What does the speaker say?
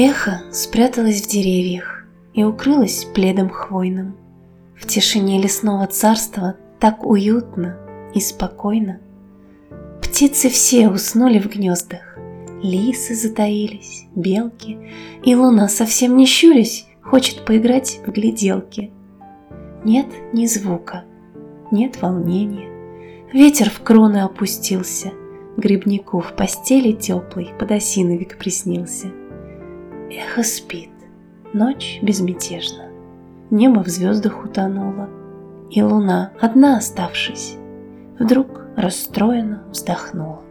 Эхо спряталось в деревьях и укрылось пледом хвойным. В тишине лесного царства так уютно и спокойно. Птицы все уснули в гнездах, лисы затаились, белки, и луна совсем не щурясь хочет поиграть в гляделки. Нет ни звука, нет волнения. Ветер в кроны опустился, Грибнику в постели теплой подосиновик приснился. Эхо спит, ночь безмятежна, Небо в звездах утонуло, И луна, одна оставшись, Вдруг расстроенно вздохнула.